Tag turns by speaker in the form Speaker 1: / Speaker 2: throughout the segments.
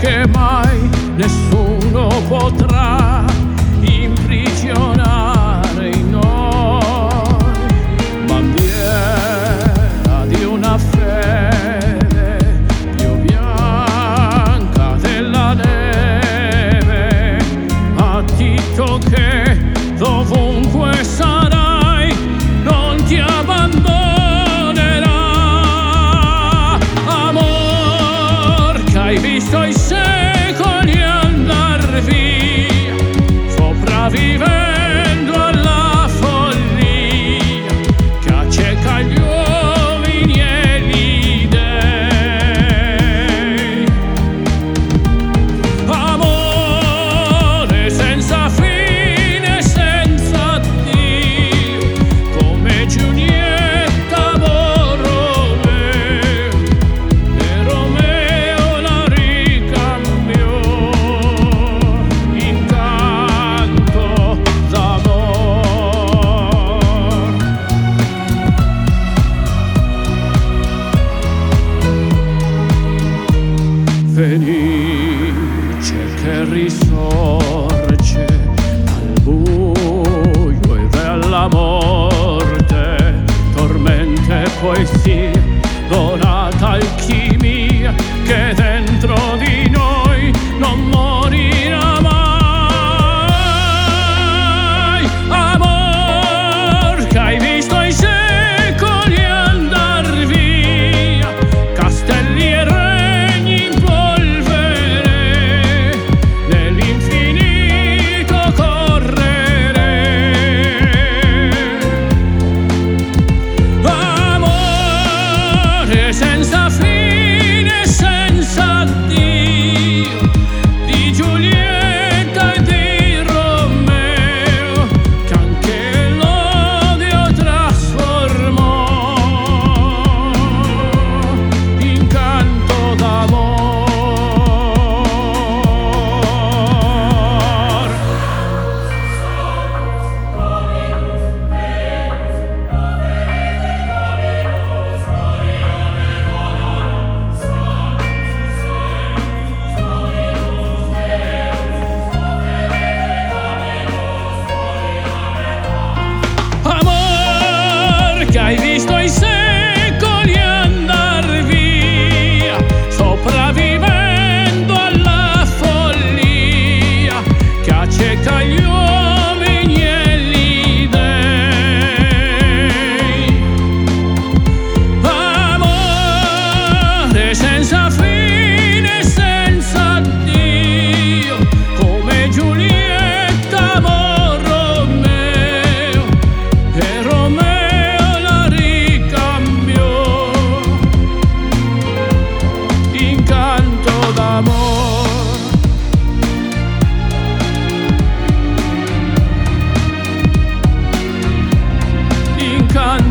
Speaker 1: che mai nessuno potrà risorge dal buio e dalla morte, tormente poesia, donata alchimia che dentro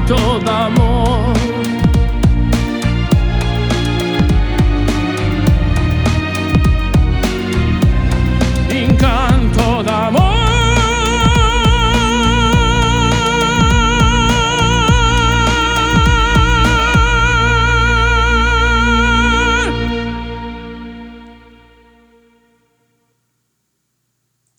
Speaker 1: 葉も